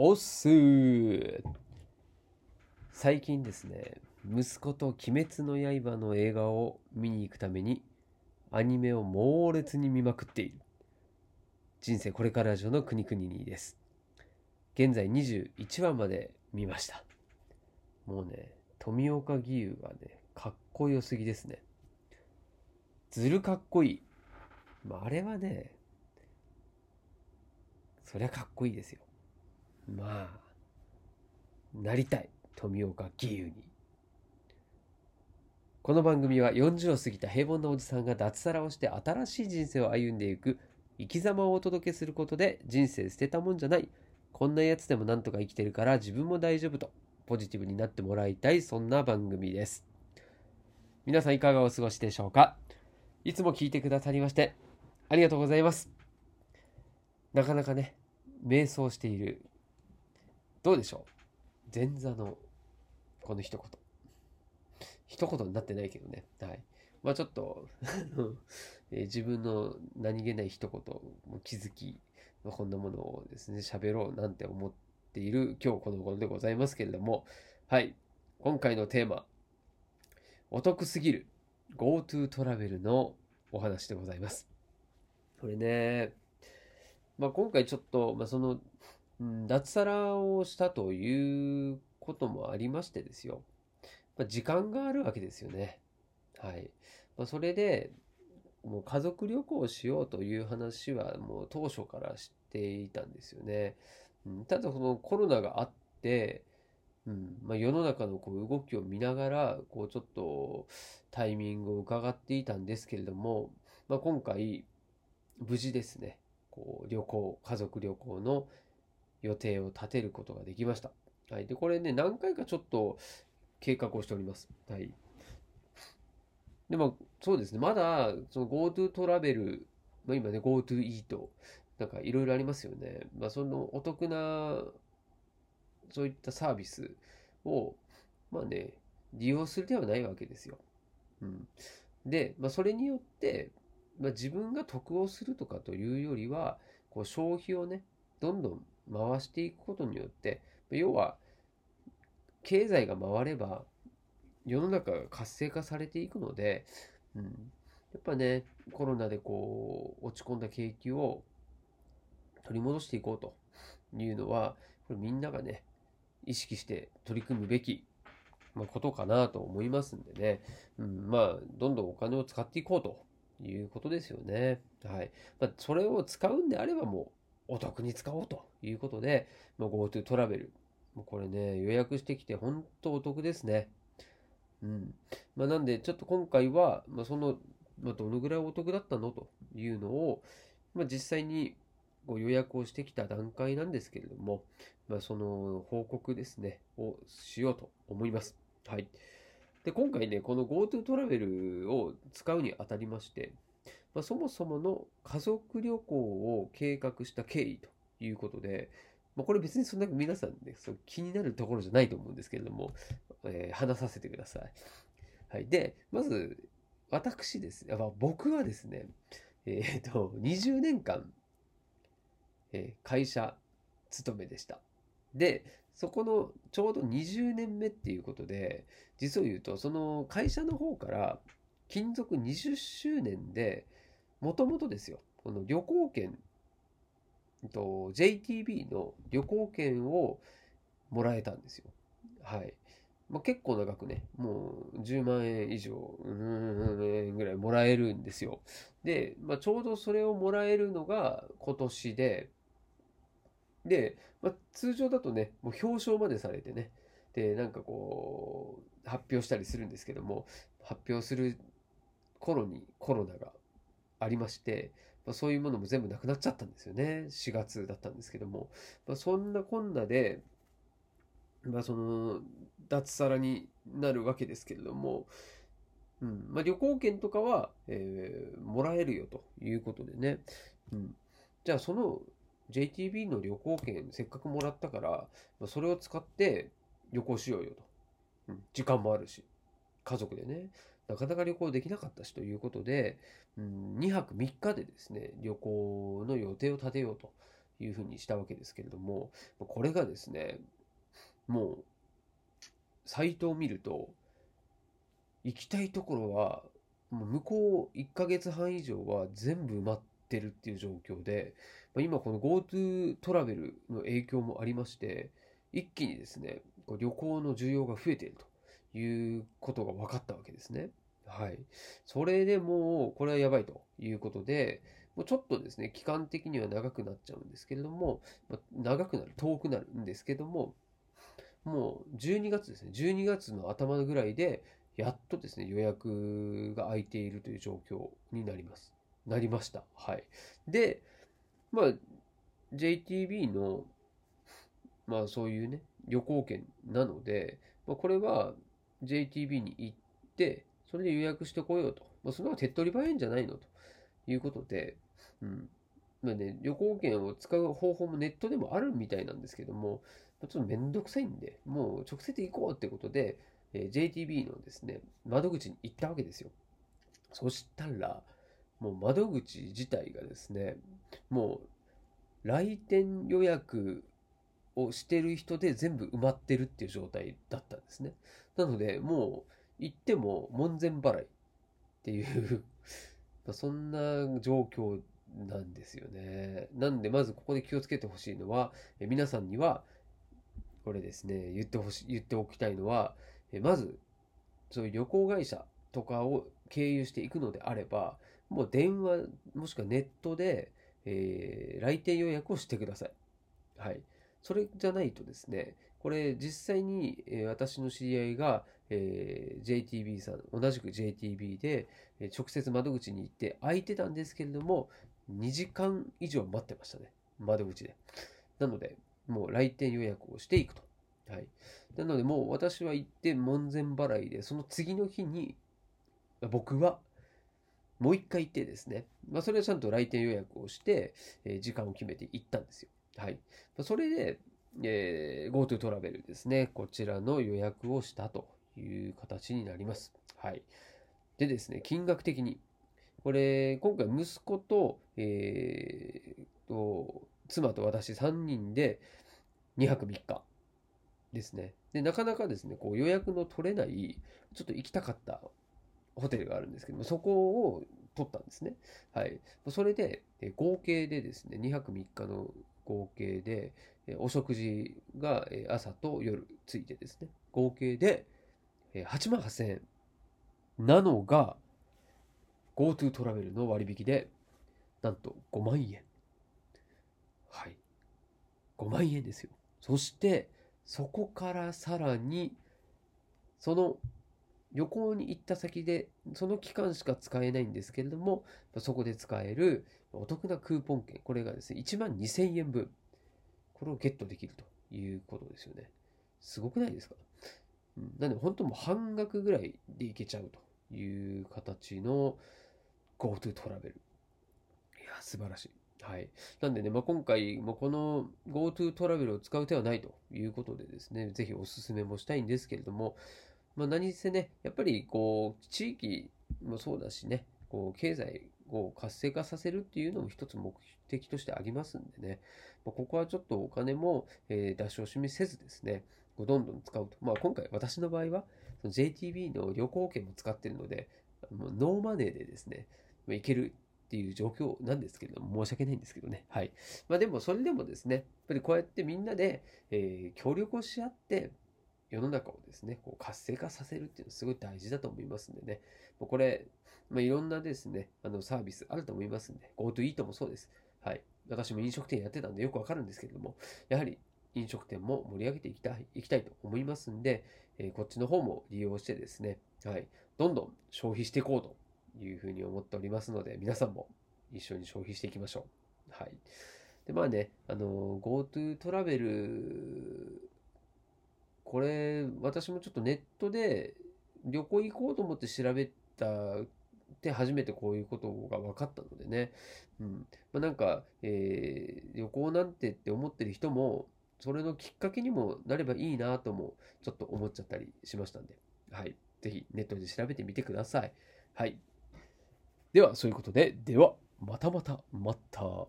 おっすー最近ですね、息子と鬼滅の刃の映画を見に行くためにアニメを猛烈に見まくっている。人生これからラジオの国々にです。現在21話まで見ました。もうね、富岡義勇がね、かっこよすぎですね。ずるかっこいい。まあ、あれはね、そりゃかっこいいですよ。まあ、なりたい。富岡義勇に。この番組は40を過ぎた平凡なおじさんが脱サラをして新しい人生を歩んでいく生き様をお届けすることで人生捨てたもんじゃない。こんなやつでもなんとか生きてるから自分も大丈夫とポジティブになってもらいたいそんな番組です。皆さんいかがお過ごしでしょうか？いつも聞いてくださりましてありがとうございます。なかなかね、瞑想している。どうでしょう？前座のこの一言。一言になってないけどね。はい。まあちょっと えー自分の何気ない一言も気づき、まあこんなものをですね、喋ろうなんて思っている今日この頃でございますけれども、はい。今回のテーマ、お得すぎる GoTo トラベルのお話でございます。これね、まあ、今回ちょっと、まあ、その、うん脱サラをしたということもありましてですよ。まあ、時間があるわけですよね。はい。まあ、それで、もう家族旅行をしようという話はもう当初から知っていたんですよね。うん、ただこのコロナがあって、うんまあ、世の中のこう動きを見ながらこうちょっとタイミングを伺っていたんですけれども、まあ、今回無事ですねこう旅行家族旅行の予定を立てることができました。はい、でこれね何回かちょっと計画をしております。はい、でもそうですねまだその GoTo トラベル、まあ、今ね GoTo イートなんかいろいろありますよね。まあ、そのお得なそういったサービスを、まあね、利用するではないわけですよ。うん、で、まあ、それによって、まあ、自分が得をするとかというよりは、こう消費をね、どんどん回していくことによって、要は、経済が回れば、世の中が活性化されていくので、うん、やっぱね、コロナでこう、落ち込んだ景気を取り戻していこうというのは、これみんながね、意識して取り組むべき、まあ、ことかなと思いますんでね、うん、まあ、どんどんお金を使っていこうということですよね。はい。まあ、それを使うんであればもう、お得に使おうということで、まあ、GoTo トラベル。もうこれね、予約してきて本当お得ですね。うん。まあ、なんで、ちょっと今回は、まあ、その、まあ、どのぐらいお得だったのというのを、まあ、実際にご予約をしてきた段階なんですけれども、まあ、その報告ですね、をしようと思います。はい。で、今回ね、この GoTo トラベルを使うにあたりまして、まあ、そもそもの家族旅行を計画した経緯ということで、まあ、これ別にそんな皆さんね、そ気になるところじゃないと思うんですけれども、えー話させてください。はい。で、まず、私です、まあ僕はですね、えっ、と、20年間、えー会社勤めでした。で、そこのちょうど20年目っていうことで、実を言うと、その会社の方から、勤続20周年で、もともとですよ、この旅行券、と JTB の旅行券をもらえたんですよ。はい。まあ、結構長くね、もう10万円以上、うん、ぐらいもらえるんですよ。で、まあ、ちょうどそれをもらえるのが今年で、で、まあ、通常だとね、もう表彰までされてね、で、なんかこう、発表したりするんですけども、発表する頃にコロナがありまして、まあ、そういうものも全部なくなっちゃったんですよね。4月だったんですけども。まあ、そんなこんなで、まあ、その、脱サラになるわけですけれども、うんまあ、旅行券とかは、えーもらえるよということでね。うん、じゃあ、その JTB の旅行券せっかくもらったから、まあ、それを使って旅行しようよと。うん、時間もあるし、家族でね、なかなか旅行できなかったしということで、うん、2泊3日でですね、旅行の予定を立てようというふうにしたわけですけれども、これがですね、もう、サイトを見ると、行きたいところは、もう向こう1ヶ月半以上は全部埋まってるっていう状況で、ま今この GoTo トラベルの影響もありまして、一気にですね、旅行の需要が増えているということが分かったわけですね。はい。それでもう、これはやばいということで、もうちょっとですね、期間的には長くなっちゃうんですけれども、ま、長くなる、遠くなるんですけども、もう12月ですね、12月の頭ぐらいで、やっとですね、予約が空いているという状況になります。なりました。はい。で、まあ、JTB の、まあそういうね、旅行券なので、まあ、これは JTB に行って、それで予約してこようと。まあ、その方が手っ取り早いんじゃないの？ということで、うん。まあね、旅行券を使う方法もネットでもあるみたいなんですけども、ちょっとめんどくさいんで、もう直接行こうってことで、えー、JTB のですね、窓口に行ったわけですよ。そしたら、もう窓口自体がですね、もう来店予約をしてる人で全部埋まってるっていう状態だったんですね。なので、もう行っても門前払いっていう そんな状況なんですよね。なんで、まずここで気をつけてほしいのは、え皆さんには、これですね、言ってほしい、言っておきたいのは、えまず、そういう旅行会社とかを経由していくのであれば、もう電話、もしくはネットで、えー、来店予約をしてください。はい。それじゃないとですね、これ実際に、え、私の知り合いが、えー、JTB さん、同じく JTB で、えー、直接窓口に行って空いてたんですけれども、2時間以上待ってましたね。窓口で。なので、もう来店予約をしていくと。はい。なので、もう私は行って門前払いで、その次の日に、僕はもう一回行ってですね、まあ、それはちゃんと来店予約をして、えー、時間を決めて行ったんですよ。はい。それで、えー、GoTo トラベルですね、こちらの予約をしたという形になります。はい。でですね、金額的に、これ、今回息子と、えー、と、妻と私3人で2泊3日ですね。で、なかなかですね、こう予約の取れない、ちょっと行きたかったホテルがあるんですけども、そこを取ったんですね。はい。それで、合計でですね、2泊3日の合計で、お食事が朝と夜ついてですね、合計で8万8000円なのが、GoTo トラベルの割引で、なんと5万円。はい。5万円ですよ。そして、そこからさらに、その旅行に行った先で、その期間しか使えないんですけれども、そこで使えるお得なクーポン券、これがですね、1万2000円分、これをゲットできるということですよね。すごくないですか、なんで本当もう半額ぐらいでいけちゃうという形の GoTo トラベル。いや、素晴らしい。はい。なんでね、まあ、今回もこの GoTo トラベルを使う手はないということでですね、ぜひお勧めもしたいんですけれども、まあ、何せね、やっぱりこう、地域もそうだしね、こう、経済を活性化させるっていうのも一つ目的としてありますんでね、まあ、ここはちょっとお金も、えー、出し惜しみせずですね、どんどん使うと。まあ、今回私の場合は、JTB の旅行券も使ってるので、もうノーマネーでですね、まあ、いけるっていう状況なんですけれども、申し訳ないんですけどね。はい。まあでも、それでもですね、やっぱりこうやってみんなで、えー、協力をし合って、世の中をですね、こう活性化させるっていうのはすごい大事だと思いますんでね。もうこれ、まあ、いろんなですね、あのサービスあると思いますんで、GoTo イートもそうです。はい。私も飲食店やってたんでよくわかるんですけれども、やはり飲食店も盛り上げていきたい、いきたいと思いますんで、えー、こっちの方も利用してですね、はい。どんどん消費していこうというふうに思っておりますので、皆さんも一緒に消費していきましょう。はい。で、まあね、あの、GoTo トラベルこれ、私もちょっとネットで旅行行こうと思って調べたって初めてこういうことが分かったのでね。うん。まあ、なんか、えー、旅行なんてって思ってる人も、それのきっかけにもなればいいなとも、ちょっと思っちゃったりしましたんで。はい。ぜひネットで調べてみてください。はい。では、そういうことで、では、またまた、また。